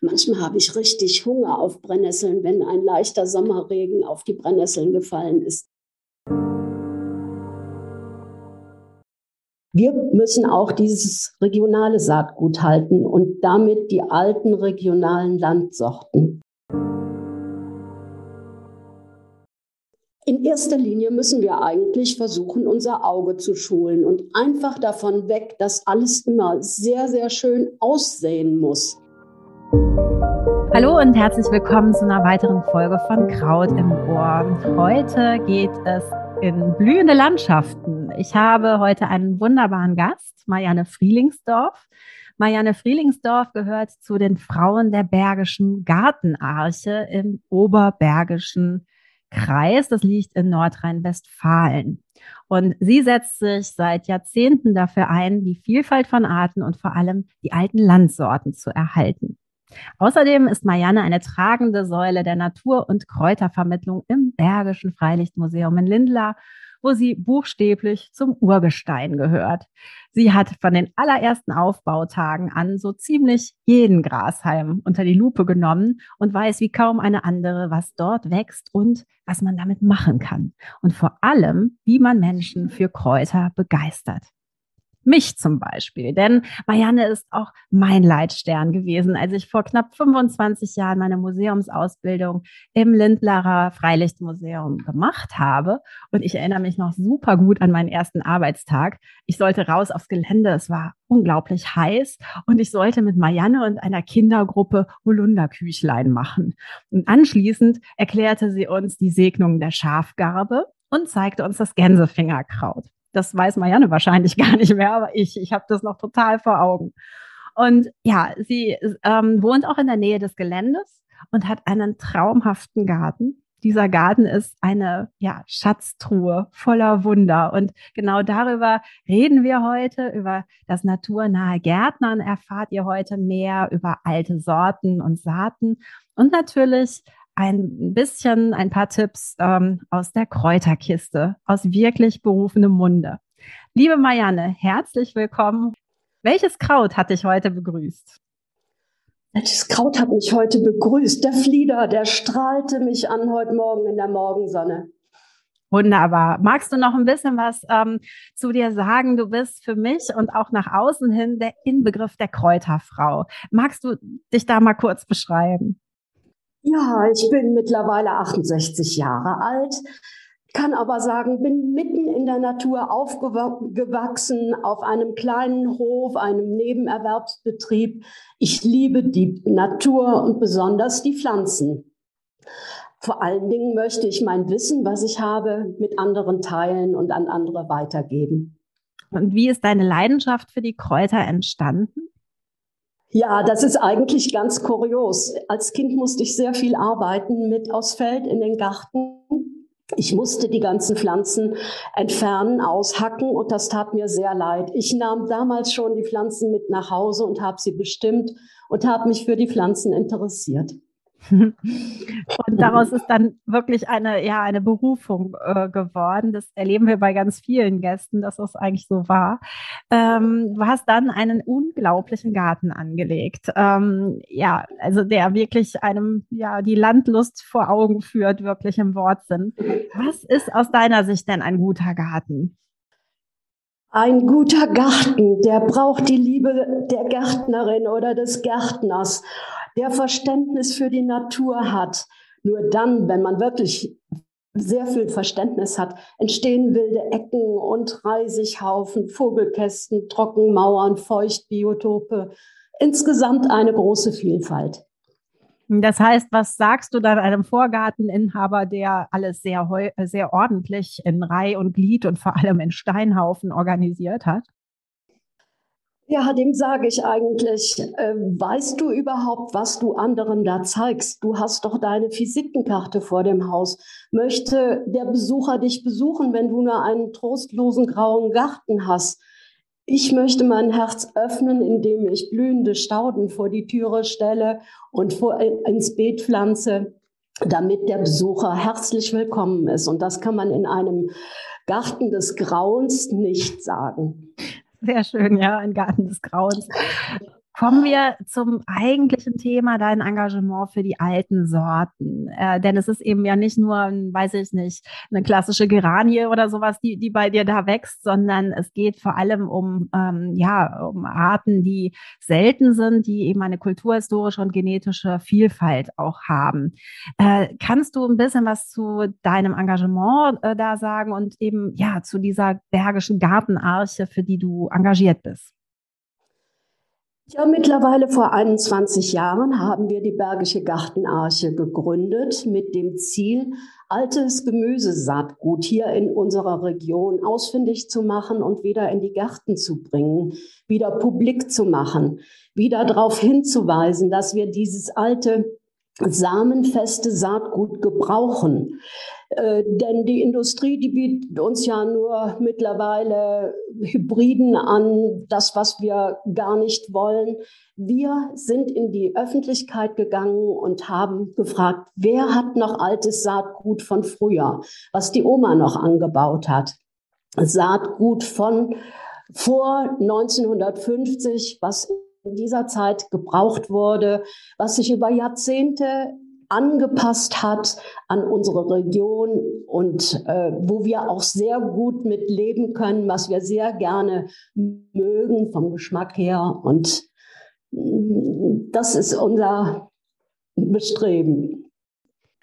Manchmal habe ich richtig Hunger auf Brennnesseln, wenn ein leichter Sommerregen auf die Brennnesseln gefallen ist. Wir müssen auch dieses regionale Saatgut halten und damit die alten regionalen Landsorten. In erster Linie müssen wir eigentlich versuchen, unser Auge zu schulen und einfach davon weg, dass alles immer sehr, sehr schön aussehen muss. Hallo und herzlich willkommen zu einer weiteren Folge von Kraut im Ohr. Heute geht es in blühende Landschaften. Ich habe heute einen wunderbaren Gast, Marianne Frielingsdorf. Marianne Frielingsdorf gehört zu den Frauen der Bergischen Gartenarche im Oberbergischen Kreis, das liegt in Nordrhein-Westfalen. Und sie setzt sich seit Jahrzehnten dafür ein, die Vielfalt von Arten und vor allem die alten Landsorten zu erhalten. Außerdem ist Marianne eine tragende Säule der Natur- und Kräutervermittlung im Bergischen Freilichtmuseum in Lindlar wo sie buchstäblich zum Urgestein gehört. Sie hat von den allerersten Aufbautagen an so ziemlich jeden Grashalm unter die Lupe genommen und weiß wie kaum eine andere, was dort wächst und was man damit machen kann. Und vor allem, wie man Menschen für Kräuter begeistert mich zum Beispiel. Denn Marianne ist auch mein Leitstern gewesen, als ich vor knapp 25 Jahren meine Museumsausbildung im Lindlarer Freilichtmuseum gemacht habe. Und ich erinnere mich noch super gut an meinen ersten Arbeitstag. Ich sollte raus aufs Gelände. Es war unglaublich heiß und ich sollte mit Marianne und einer Kindergruppe Holunderküchlein machen. Und anschließend erklärte sie uns die Segnung der Schafgarbe und zeigte uns das Gänsefingerkraut. Das weiß Marianne wahrscheinlich gar nicht mehr, aber ich, ich habe das noch total vor Augen. Und ja, sie ähm, wohnt auch in der Nähe des Geländes und hat einen traumhaften Garten. Dieser Garten ist eine ja, Schatztruhe voller Wunder. Und genau darüber reden wir heute, über das naturnahe Gärtnern erfahrt ihr heute mehr über alte Sorten und Saaten und natürlich ein bisschen, ein paar Tipps ähm, aus der Kräuterkiste, aus wirklich berufenem Munde. Liebe Marianne, herzlich willkommen. Welches Kraut hat dich heute begrüßt? Welches Kraut hat mich heute begrüßt? Der Flieder, der strahlte mich an heute Morgen in der Morgensonne. Wunderbar. Magst du noch ein bisschen was ähm, zu dir sagen? Du bist für mich und auch nach außen hin der Inbegriff der Kräuterfrau. Magst du dich da mal kurz beschreiben? Ja, ich bin mittlerweile 68 Jahre alt, kann aber sagen, bin mitten in der Natur aufgewachsen, auf einem kleinen Hof, einem Nebenerwerbsbetrieb. Ich liebe die Natur und besonders die Pflanzen. Vor allen Dingen möchte ich mein Wissen, was ich habe, mit anderen teilen und an andere weitergeben. Und wie ist deine Leidenschaft für die Kräuter entstanden? Ja, das ist eigentlich ganz kurios. Als Kind musste ich sehr viel arbeiten mit aufs Feld in den Garten. Ich musste die ganzen Pflanzen entfernen, aushacken und das tat mir sehr leid. Ich nahm damals schon die Pflanzen mit nach Hause und habe sie bestimmt und habe mich für die Pflanzen interessiert. Und daraus ist dann wirklich eine, ja, eine Berufung äh, geworden. Das erleben wir bei ganz vielen Gästen, dass das eigentlich so war. Ähm, du hast dann einen unglaublichen Garten angelegt. Ähm, ja, also der wirklich einem, ja, die Landlust vor Augen führt, wirklich im Wortsinn. Was ist aus deiner Sicht denn ein guter Garten? Ein guter Garten, der braucht die Liebe der Gärtnerin oder des Gärtners der Verständnis für die Natur hat. Nur dann, wenn man wirklich sehr viel Verständnis hat, entstehen wilde Ecken und Reisighaufen, Vogelkästen, Trockenmauern, Feuchtbiotope. Insgesamt eine große Vielfalt. Das heißt, was sagst du dann einem Vorgarteninhaber, der alles sehr, sehr ordentlich in Reih und Glied und vor allem in Steinhaufen organisiert hat? Ja, dem sage ich eigentlich, äh, weißt du überhaupt, was du anderen da zeigst? Du hast doch deine Visitenkarte vor dem Haus. Möchte der Besucher dich besuchen, wenn du nur einen trostlosen grauen Garten hast? Ich möchte mein Herz öffnen, indem ich blühende Stauden vor die Türe stelle und vor, äh, ins Beet pflanze, damit der Besucher herzlich willkommen ist. Und das kann man in einem Garten des Grauens nicht sagen. Sehr schön, ja, ein Garten des Grauens. Kommen wir zum eigentlichen Thema, dein Engagement für die alten Sorten. Äh, denn es ist eben ja nicht nur, weiß ich nicht, eine klassische Geranie oder sowas, die, die bei dir da wächst, sondern es geht vor allem um, ähm, ja, um Arten, die selten sind, die eben eine kulturhistorische und genetische Vielfalt auch haben. Äh, kannst du ein bisschen was zu deinem Engagement äh, da sagen und eben, ja, zu dieser Bergischen Gartenarche, für die du engagiert bist? Ja, mittlerweile vor 21 Jahren haben wir die Bergische Gartenarche gegründet mit dem Ziel, altes Gemüsesaatgut hier in unserer Region ausfindig zu machen und wieder in die Gärten zu bringen, wieder publik zu machen, wieder darauf hinzuweisen, dass wir dieses alte samenfeste Saatgut gebrauchen. Äh, denn die Industrie, die bietet uns ja nur mittlerweile Hybriden an, das, was wir gar nicht wollen. Wir sind in die Öffentlichkeit gegangen und haben gefragt, wer hat noch altes Saatgut von früher, was die Oma noch angebaut hat. Saatgut von vor 1950, was in dieser Zeit gebraucht wurde, was sich über Jahrzehnte angepasst hat an unsere Region und äh, wo wir auch sehr gut mit leben können, was wir sehr gerne mögen vom Geschmack her. Und mm, das ist unser Bestreben.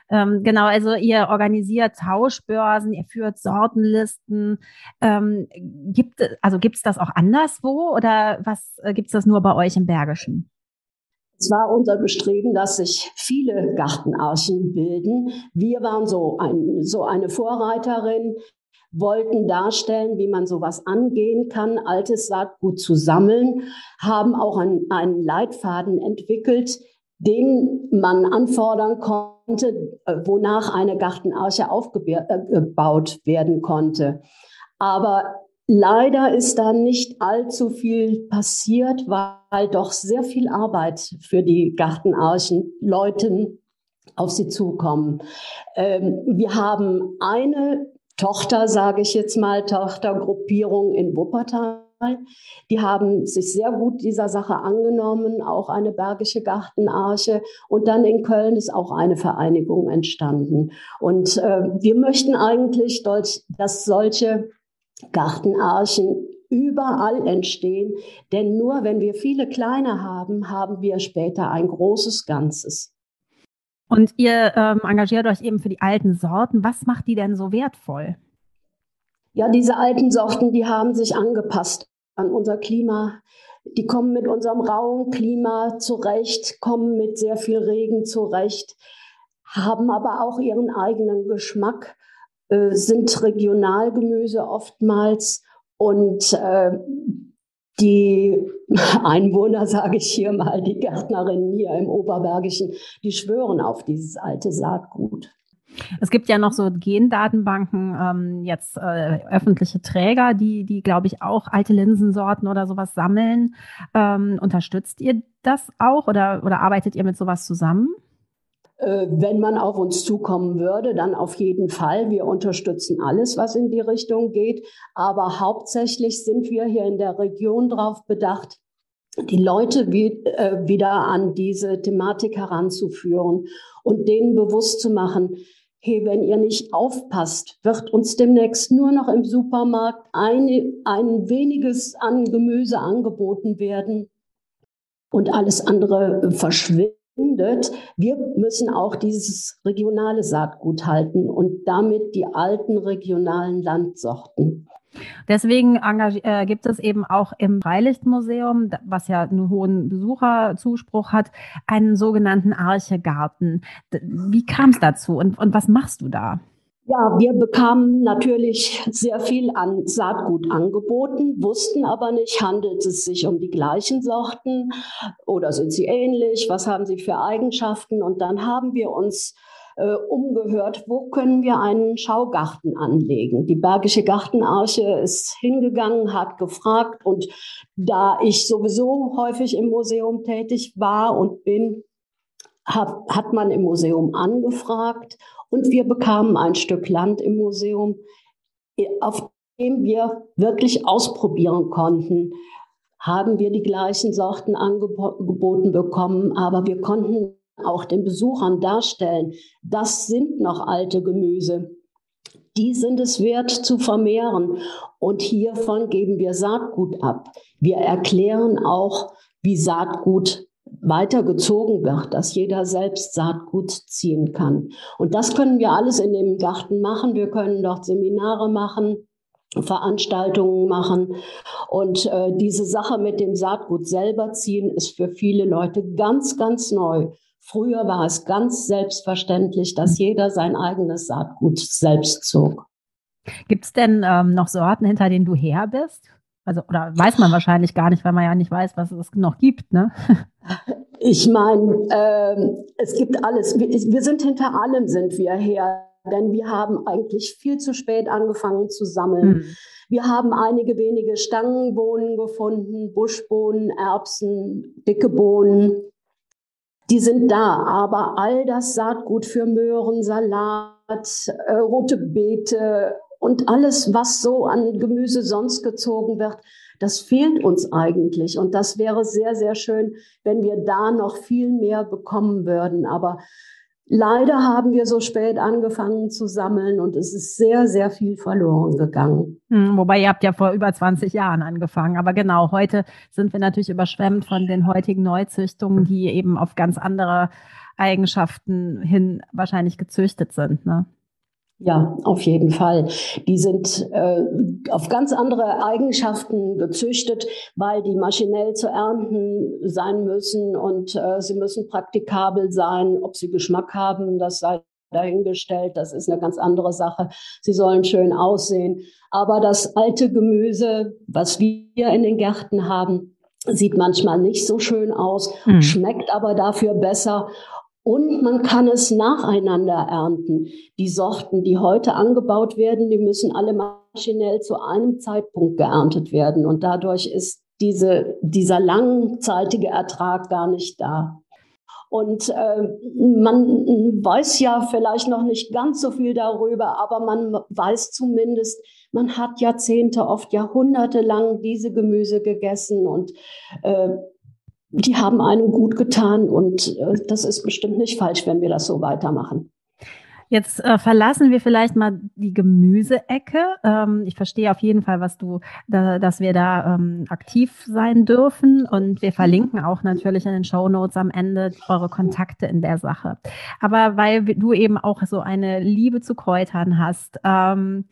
Ähm, genau, also ihr organisiert Tauschbörsen, ihr führt Sortenlisten. Ähm, gibt, also gibt es das auch anderswo oder was äh, gibt es das nur bei euch im Bergischen? Es war unser Bestreben, dass sich viele Gartenarchen bilden. Wir waren so, ein, so eine Vorreiterin, wollten darstellen, wie man sowas angehen kann, altes Saatgut zu sammeln, haben auch einen, einen Leitfaden entwickelt, den man anfordern konnte, äh, wonach eine Gartenarche aufgebaut werden konnte. Aber leider ist da nicht allzu viel passiert, weil doch sehr viel Arbeit für die Gartenarchen Leuten auf sie zukommen. Ähm, wir haben eine Tochter, sage ich jetzt mal, Tochtergruppierung in Wuppertal die haben sich sehr gut dieser Sache angenommen, auch eine Bergische Gartenarche. Und dann in Köln ist auch eine Vereinigung entstanden. Und äh, wir möchten eigentlich, dass solche Gartenarchen überall entstehen. Denn nur wenn wir viele kleine haben, haben wir später ein großes Ganzes. Und ihr ähm, engagiert euch eben für die alten Sorten. Was macht die denn so wertvoll? Ja, diese alten Sorten, die haben sich angepasst an unser Klima. Die kommen mit unserem rauen Klima zurecht, kommen mit sehr viel Regen zurecht, haben aber auch ihren eigenen Geschmack, äh, sind Regionalgemüse oftmals und äh, die Einwohner, sage ich hier mal, die Gärtnerinnen hier im Oberbergischen, die schwören auf dieses alte Saatgut. Es gibt ja noch so Gendatenbanken, ähm, jetzt äh, öffentliche Träger, die, die glaube ich, auch alte Linsensorten oder sowas sammeln. Ähm, unterstützt ihr das auch oder, oder arbeitet ihr mit sowas zusammen? Äh, wenn man auf uns zukommen würde, dann auf jeden Fall. Wir unterstützen alles, was in die Richtung geht. Aber hauptsächlich sind wir hier in der Region darauf bedacht, die Leute äh, wieder an diese Thematik heranzuführen und denen bewusst zu machen, hey, wenn ihr nicht aufpasst, wird uns demnächst nur noch im Supermarkt eine, ein weniges an Gemüse angeboten werden und alles andere verschwindet. Wir müssen auch dieses regionale Saatgut halten und damit die alten regionalen Landsorten. Deswegen äh, gibt es eben auch im Freilichtmuseum, was ja einen hohen Besucherzuspruch hat, einen sogenannten Archegarten. Wie kam es dazu und, und was machst du da? Ja, wir bekamen natürlich sehr viel an Saatgut angeboten, wussten aber nicht, handelt es sich um die gleichen Sorten oder sind sie ähnlich, was haben sie für Eigenschaften. Und dann haben wir uns äh, umgehört, wo können wir einen Schaugarten anlegen. Die Bergische Gartenarche ist hingegangen, hat gefragt und da ich sowieso häufig im Museum tätig war und bin, hat man im Museum angefragt und wir bekamen ein Stück Land im Museum, auf dem wir wirklich ausprobieren konnten, haben wir die gleichen Sorten angeboten bekommen, aber wir konnten auch den Besuchern darstellen, das sind noch alte Gemüse. Die sind es wert zu vermehren. Und hiervon geben wir Saatgut ab. Wir erklären auch, wie Saatgut weitergezogen wird, dass jeder selbst Saatgut ziehen kann. Und das können wir alles in dem Garten machen. Wir können dort Seminare machen, Veranstaltungen machen. Und äh, diese Sache mit dem Saatgut selber ziehen ist für viele Leute ganz, ganz neu. Früher war es ganz selbstverständlich, dass jeder sein eigenes Saatgut selbst zog. Gibt es denn ähm, noch Sorten, hinter denen du her bist? Also, oder weiß man wahrscheinlich gar nicht, weil man ja nicht weiß, was es noch gibt, ne? Ich meine, äh, es gibt alles. Wir, wir sind hinter allem sind wir her, denn wir haben eigentlich viel zu spät angefangen zu sammeln. Hm. Wir haben einige wenige Stangenbohnen gefunden, Buschbohnen, Erbsen, dicke Bohnen. Die sind da, aber all das Saatgut für Möhren, Salat, äh, rote Beete, und alles, was so an Gemüse sonst gezogen wird, das fehlt uns eigentlich. Und das wäre sehr, sehr schön, wenn wir da noch viel mehr bekommen würden. Aber leider haben wir so spät angefangen zu sammeln und es ist sehr, sehr viel verloren gegangen. Hm, wobei ihr habt ja vor über 20 Jahren angefangen. Aber genau, heute sind wir natürlich überschwemmt von den heutigen Neuzüchtungen, die eben auf ganz andere Eigenschaften hin wahrscheinlich gezüchtet sind. Ne? Ja, auf jeden Fall. Die sind äh, auf ganz andere Eigenschaften gezüchtet, weil die maschinell zu ernten sein müssen und äh, sie müssen praktikabel sein. Ob sie Geschmack haben, das sei dahingestellt. Das ist eine ganz andere Sache. Sie sollen schön aussehen. Aber das alte Gemüse, was wir in den Gärten haben, sieht manchmal nicht so schön aus, mhm. schmeckt aber dafür besser und man kann es nacheinander ernten. Die Sorten, die heute angebaut werden, die müssen alle maschinell zu einem Zeitpunkt geerntet werden. Und dadurch ist diese, dieser langzeitige Ertrag gar nicht da. Und äh, man weiß ja vielleicht noch nicht ganz so viel darüber, aber man weiß zumindest, man hat Jahrzehnte, oft Jahrhunderte lang diese Gemüse gegessen und äh, die haben einem gut getan und äh, das ist bestimmt nicht falsch, wenn wir das so weitermachen. Jetzt äh, verlassen wir vielleicht mal die Gemüseecke. Ähm, ich verstehe auf jeden Fall, was du, da, dass wir da ähm, aktiv sein dürfen und wir verlinken auch natürlich in den Show Notes am Ende eure Kontakte in der Sache. Aber weil du eben auch so eine Liebe zu Kräutern hast, ähm,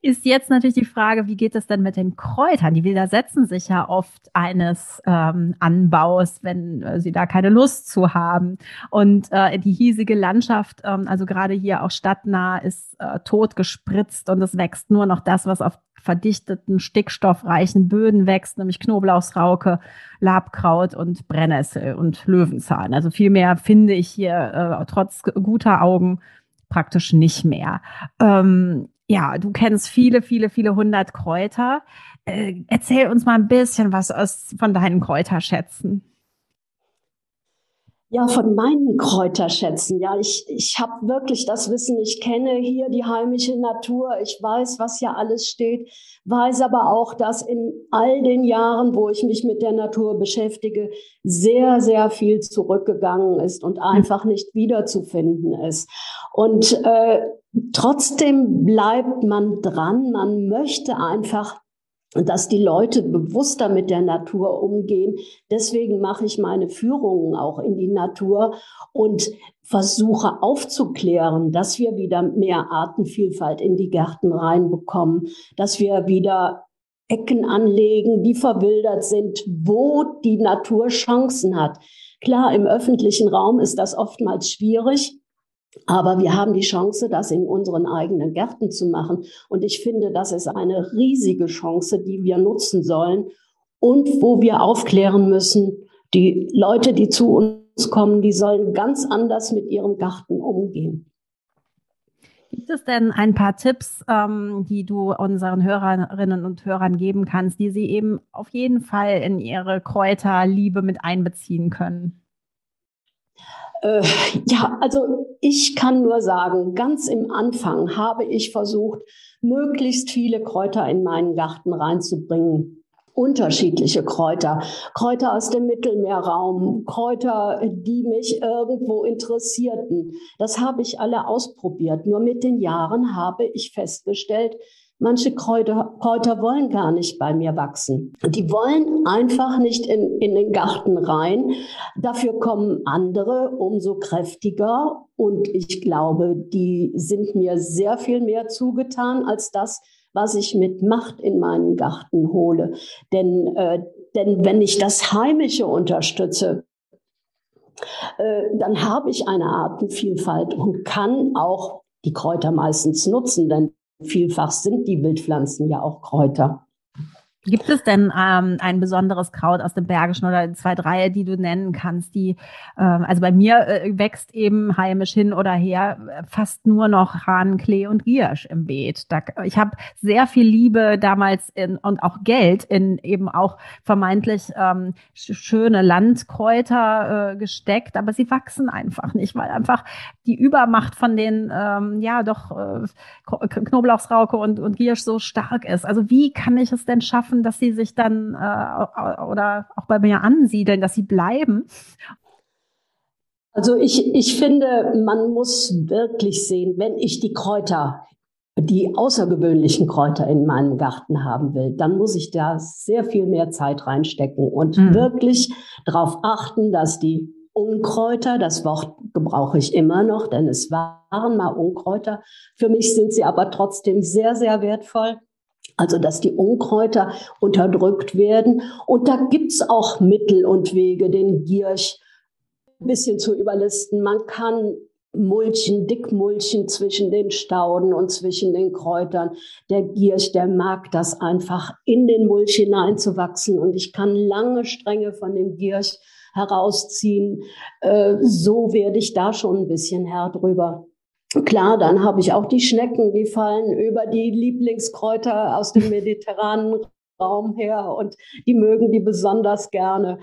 ist jetzt natürlich die Frage, wie geht es denn mit den Kräutern? Die widersetzen sich ja oft eines ähm, Anbaus, wenn äh, sie da keine Lust zu haben. Und äh, die hiesige Landschaft, ähm, also gerade hier auch stadtnah, ist äh, tot gespritzt und es wächst nur noch das, was auf verdichteten, stickstoffreichen Böden wächst, nämlich Knoblauchsrauke, Labkraut und Brennnessel und Löwenzahn. Also viel mehr finde ich hier äh, trotz guter Augen praktisch nicht mehr. Ähm, ja, du kennst viele, viele, viele hundert Kräuter. Äh, erzähl uns mal ein bisschen was aus, von deinen Kräuterschätzen. Ja, von meinen Kräuterschätzen. Ja, ich, ich habe wirklich das Wissen. Ich kenne hier die heimische Natur. Ich weiß, was hier alles steht. Weiß aber auch, dass in all den Jahren, wo ich mich mit der Natur beschäftige, sehr, sehr viel zurückgegangen ist und einfach nicht wiederzufinden ist. Und äh, trotzdem bleibt man dran. Man möchte einfach dass die Leute bewusster mit der Natur umgehen. Deswegen mache ich meine Führungen auch in die Natur und versuche aufzuklären, dass wir wieder mehr Artenvielfalt in die Gärten reinbekommen, dass wir wieder Ecken anlegen, die verwildert sind, wo die Natur Chancen hat. Klar, im öffentlichen Raum ist das oftmals schwierig, aber wir haben die Chance, das in unseren eigenen Gärten zu machen. Und ich finde, das ist eine riesige Chance, die wir nutzen sollen und wo wir aufklären müssen, die Leute, die zu uns kommen, die sollen ganz anders mit ihrem Garten umgehen. Gibt es denn ein paar Tipps, ähm, die du unseren Hörerinnen und Hörern geben kannst, die sie eben auf jeden Fall in ihre Kräuterliebe mit einbeziehen können? Äh, ja, also ich kann nur sagen, ganz im Anfang habe ich versucht, möglichst viele Kräuter in meinen Garten reinzubringen. unterschiedliche Kräuter. Kräuter aus dem Mittelmeerraum, Kräuter, die mich irgendwo interessierten. Das habe ich alle ausprobiert. Nur mit den Jahren habe ich festgestellt, Manche Kräuter, Kräuter wollen gar nicht bei mir wachsen. Die wollen einfach nicht in, in den Garten rein. Dafür kommen andere, umso kräftiger. Und ich glaube, die sind mir sehr viel mehr zugetan als das, was ich mit Macht in meinen Garten hole. Denn, äh, denn wenn ich das Heimische unterstütze, äh, dann habe ich eine Artenvielfalt und kann auch die Kräuter meistens nutzen, denn vielfach sind die Wildpflanzen ja auch Kräuter. Gibt es denn ähm, ein besonderes Kraut aus dem Bergischen oder zwei, drei, die du nennen kannst, die, ähm, also bei mir äh, wächst eben heimisch hin oder her fast nur noch Rahnklee und Giersch im Beet. Da, ich habe sehr viel Liebe damals in, und auch Geld in eben auch vermeintlich ähm, schöne Landkräuter äh, gesteckt, aber sie wachsen einfach nicht, weil einfach die Übermacht von den, ähm, ja, doch äh, Knoblauchsrauke und, und Giersch so stark ist. Also wie kann ich es denn schaffen, schaffen, dass sie sich dann äh, oder auch bei mir ansiedeln, dass sie bleiben? Also ich, ich finde, man muss wirklich sehen, wenn ich die Kräuter, die außergewöhnlichen Kräuter in meinem Garten haben will, dann muss ich da sehr viel mehr Zeit reinstecken und mhm. wirklich darauf achten, dass die Unkräuter, das Wort gebrauche ich immer noch, denn es waren mal Unkräuter. Für mich sind sie aber trotzdem sehr, sehr wertvoll. Also dass die Unkräuter unterdrückt werden. Und da gibt's auch Mittel und Wege, den Giersch ein bisschen zu überlisten. Man kann Mulchen, Dickmulchen zwischen den Stauden und zwischen den Kräutern. Der Giersch, der mag das einfach, in den Mulch hineinzuwachsen. Und ich kann lange Stränge von dem Giersch herausziehen. Äh, so werde ich da schon ein bisschen Herr drüber. Klar, dann habe ich auch die Schnecken, die fallen über die Lieblingskräuter aus dem mediterranen Raum her und die mögen die besonders gerne.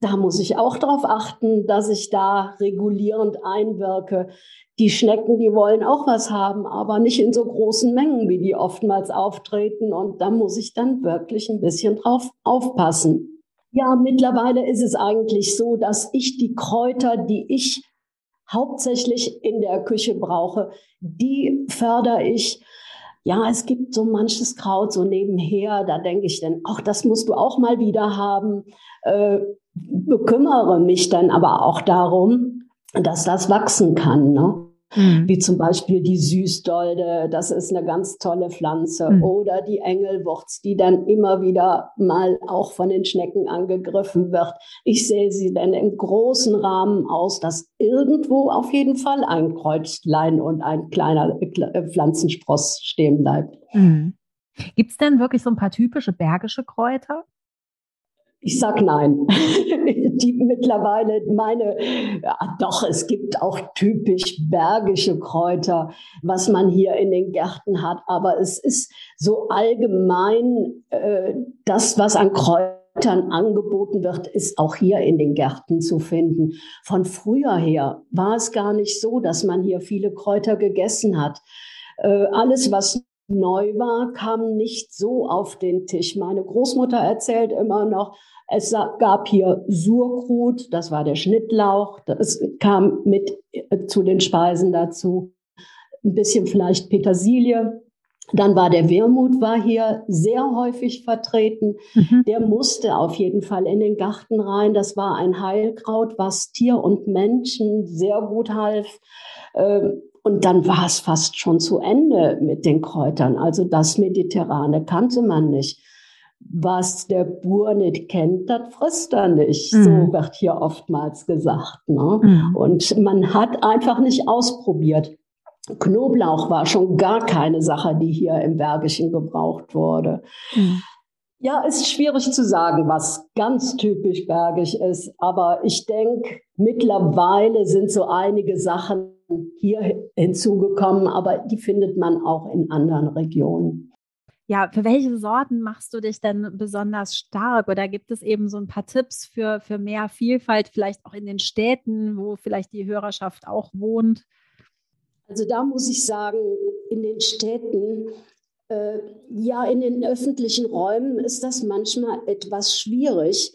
Da muss ich auch darauf achten, dass ich da regulierend einwirke. Die Schnecken, die wollen auch was haben, aber nicht in so großen Mengen, wie die oftmals auftreten. Und da muss ich dann wirklich ein bisschen drauf aufpassen. Ja, mittlerweile ist es eigentlich so, dass ich die Kräuter, die ich hauptsächlich in der Küche brauche, die fördere ich. Ja, es gibt so manches Kraut so nebenher, da denke ich dann, ach, das musst du auch mal wieder haben. Äh, bekümmere mich dann aber auch darum, dass das wachsen kann. Ne? Mhm. Wie zum Beispiel die Süßdolde, das ist eine ganz tolle Pflanze. Mhm. Oder die Engelwurz, die dann immer wieder mal auch von den Schnecken angegriffen wird. Ich sehe sie dann im großen Rahmen aus, dass irgendwo auf jeden Fall ein Kreuzlein und ein kleiner äh, Pflanzenspross stehen bleibt. Mhm. Gibt es denn wirklich so ein paar typische bergische Kräuter? Ich sag nein. Die mittlerweile meine, ja, doch, es gibt auch typisch bergische Kräuter, was man hier in den Gärten hat. Aber es ist so allgemein, äh, das, was an Kräutern angeboten wird, ist auch hier in den Gärten zu finden. Von früher her war es gar nicht so, dass man hier viele Kräuter gegessen hat. Äh, alles, was neu war, kam nicht so auf den Tisch. Meine Großmutter erzählt immer noch, es gab hier Surkrut, das war der Schnittlauch, das kam mit äh, zu den Speisen dazu. Ein bisschen vielleicht Petersilie. Dann war der Wermut war hier sehr häufig vertreten. Mhm. Der musste auf jeden Fall in den Garten rein. Das war ein Heilkraut, was Tier und Menschen sehr gut half. Ähm, und dann war es fast schon zu Ende mit den Kräutern. Also das Mediterrane kannte man nicht. Was der Bur nicht kennt, das frisst er nicht. Mhm. So wird hier oftmals gesagt. Ne? Mhm. Und man hat einfach nicht ausprobiert. Knoblauch war schon gar keine Sache, die hier im Bergischen gebraucht wurde. Mhm. Ja, ist schwierig zu sagen, was ganz typisch bergisch ist. Aber ich denke, mittlerweile sind so einige Sachen hier hinzugekommen, aber die findet man auch in anderen Regionen. Ja, für welche Sorten machst du dich denn besonders stark? Oder gibt es eben so ein paar Tipps für, für mehr Vielfalt, vielleicht auch in den Städten, wo vielleicht die Hörerschaft auch wohnt? Also da muss ich sagen, in den Städten Äh, ja, in den öffentlichen Räumen ist das manchmal etwas schwierig.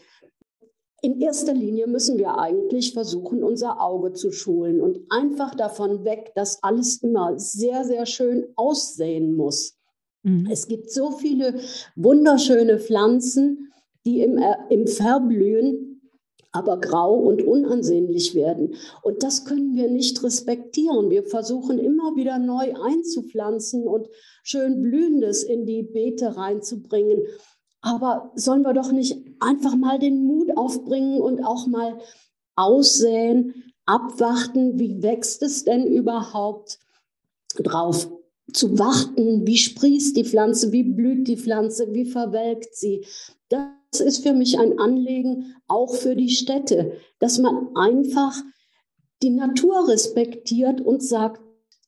In erster Linie müssen wir eigentlich versuchen, unser Auge zu schulen und einfach davon weg, dass alles immer sehr, sehr schön aussehen muss. Mhm. Es gibt so viele wunderschöne Pflanzen, die im, äh, im Verblühen aber grau und unansehnlich werden. Und das können wir nicht respektieren. Wir versuchen immer wieder neu einzupflanzen und schön Blühendes in die Beete reinzubringen. Aber sollen wir doch nicht einfach mal den Mut aufbringen und auch mal aussäen, abwarten, wie wächst es denn überhaupt drauf zu warten, wie sprießt die Pflanze, wie blüht die Pflanze, wie verwelkt sie. Das ist für mich ein Anliegen, auch für die Städte, dass man einfach die Natur respektiert und sagt,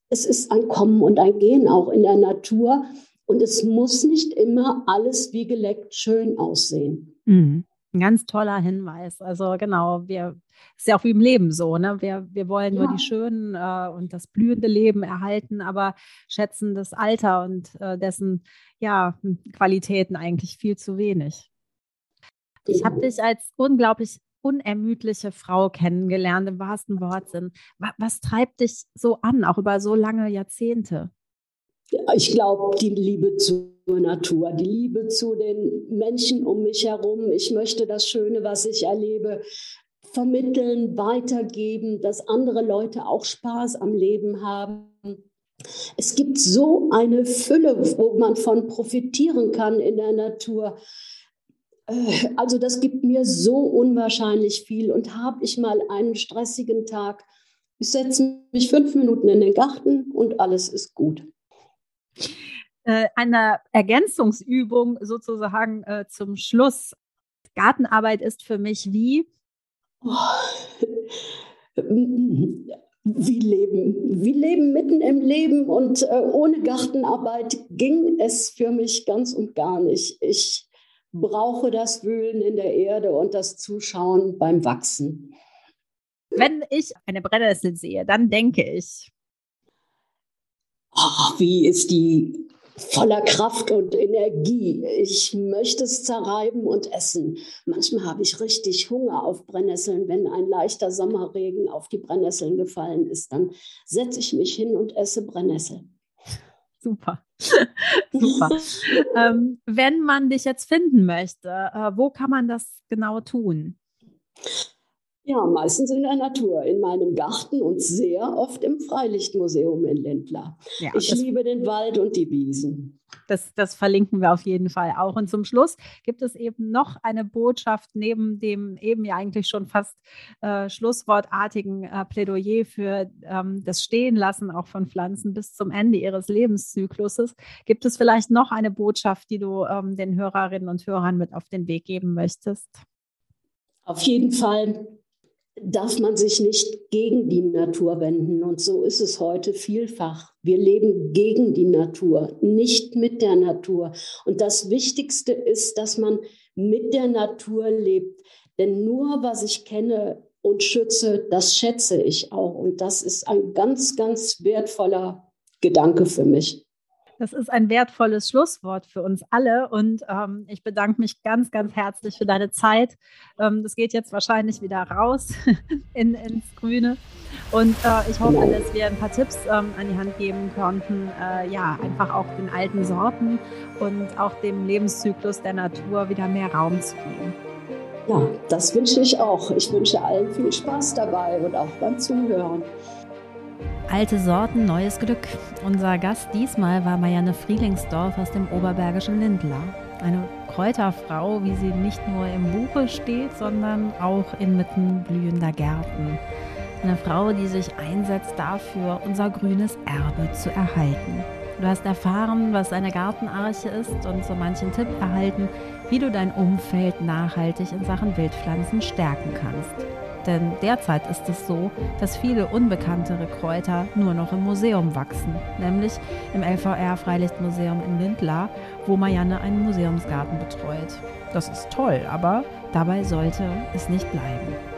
es ist ein Kommen und ein Gehen auch in der Natur und es muss nicht immer alles wie geleckt schön aussehen. Mhm. Ein ganz toller Hinweis. Also genau, wir ist ja auch wie im Leben so, ne? Wir, wir wollen ja. nur die schönen äh, und das blühende Leben erhalten, aber schätzen das Alter und äh, dessen ja, Qualitäten eigentlich viel zu wenig. Ich habe dich als unglaublich unermüdliche Frau kennengelernt, im wahrsten Wortsinn. Was, was treibt dich so an, auch über so lange Jahrzehnte? Ich glaube, die Liebe zur Natur, die Liebe zu den Menschen um mich herum. Ich möchte das Schöne, was ich erlebe, vermitteln, weitergeben, dass andere Leute auch Spaß am Leben haben. Es gibt so eine Fülle, wo man von profitieren kann in der Natur. Äh, also das gibt mir so unwahrscheinlich viel. Und habe ich mal einen stressigen Tag, ich setze mich fünf Minuten in den Garten und alles ist gut. Äh, eine Ergänzungsübung sozusagen äh, zum Schluss. Gartenarbeit ist für mich wie? Wie leben, wie leben mitten im Leben und ohne Gartenarbeit ging es für mich ganz und gar nicht. Ich brauche das Wühlen in der Erde und das Zuschauen beim Wachsen. Wenn ich eine Brennnessel sehe, dann denke ich. Oh, wie ist die voller Kraft und Energie. Ich möchte es zerreiben und essen. Manchmal habe ich richtig Hunger auf Brennnesseln. Wenn ein leichter Sommerregen auf die Brennnesseln gefallen ist, dann setze ich mich hin und esse Brennnesseln. Super. Super. ähm, wenn man dich jetzt finden möchte, äh, wo kann man das genau tun? Ja, meistens in der Natur, in meinem Garten und sehr oft im Freilichtmuseum in Lindlar. Ja, ich liebe den Wald und die Wiesen. Das, das verlinken wir auf jeden Fall auch. Und zum Schluss gibt es eben noch eine Botschaft neben dem eben ja eigentlich schon fast äh, schlusswortartigen äh, Plädoyer für ähm, das Stehenlassen auch von Pflanzen bis zum Ende ihres Lebenszykluses. Gibt es vielleicht noch eine Botschaft, die du ähm, den Hörerinnen und Hörern mit auf den Weg geben möchtest? Auf jeden Fall darf man sich nicht gegen die Natur wenden. Und so ist es heute vielfach. Wir leben gegen die Natur, nicht mit der Natur. Und das Wichtigste ist, dass man mit der Natur lebt. Denn nur was ich kenne und schütze, das schätze ich auch. Und das ist ein ganz, ganz wertvoller Gedanke für mich. Das ist ein wertvolles Schlusswort für uns alle und ähm, ich bedanke mich ganz, ganz herzlich für deine Zeit. Ähm, das geht jetzt wahrscheinlich wieder raus in, ins Grüne und äh, ich hoffe, dass wir ein paar Tipps ähm, an die Hand geben konnten, äh, ja, einfach auch den alten Sorten und auch dem Lebenszyklus der Natur wieder mehr Raum zu geben. Ja, das wünsche ich auch. Ich wünsche allen viel Spaß dabei und auch beim Zuhören. Alte Sorten, neues Glück. Unser Gast diesmal war Marianne Frielingsdorf aus dem oberbergischen Lindlar. Eine Kräuterfrau, wie sie nicht nur im Buche steht, sondern auch inmitten blühender Gärten. Eine Frau, die sich einsetzt dafür, unser grünes Erbe zu erhalten. Du hast erfahren, was eine Gartenarche ist und so manchen Tipp erhalten, wie du dein Umfeld nachhaltig in Sachen Wildpflanzen stärken kannst. Denn derzeit ist es so, dass viele unbekanntere Kräuter nur noch im Museum wachsen, nämlich im LVR Freilichtmuseum in Lindlar, wo Marianne einen Museumsgarten betreut. Das ist toll, aber dabei sollte es nicht bleiben.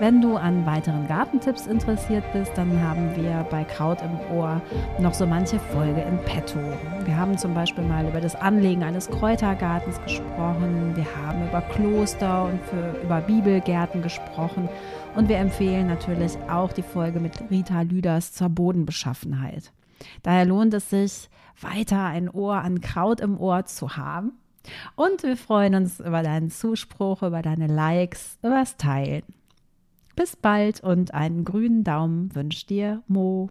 Wenn du an weiteren Gartentipps interessiert bist, dann haben wir bei Kraut im Ohr noch so manche Folge in petto. Wir haben zum Beispiel mal über das Anlegen eines Kräutergartens gesprochen, wir haben über Kloster und für, über Bibelgärten gesprochen und wir empfehlen natürlich auch die Folge mit Rita Lüders zur Bodenbeschaffenheit. Daher lohnt es sich, weiter ein Ohr an Kraut im Ohr zu haben. Und wir freuen uns über deinen Zuspruch, über deine Likes, über das Teilen. Bis bald und einen grünen Daumen wünscht dir Mo.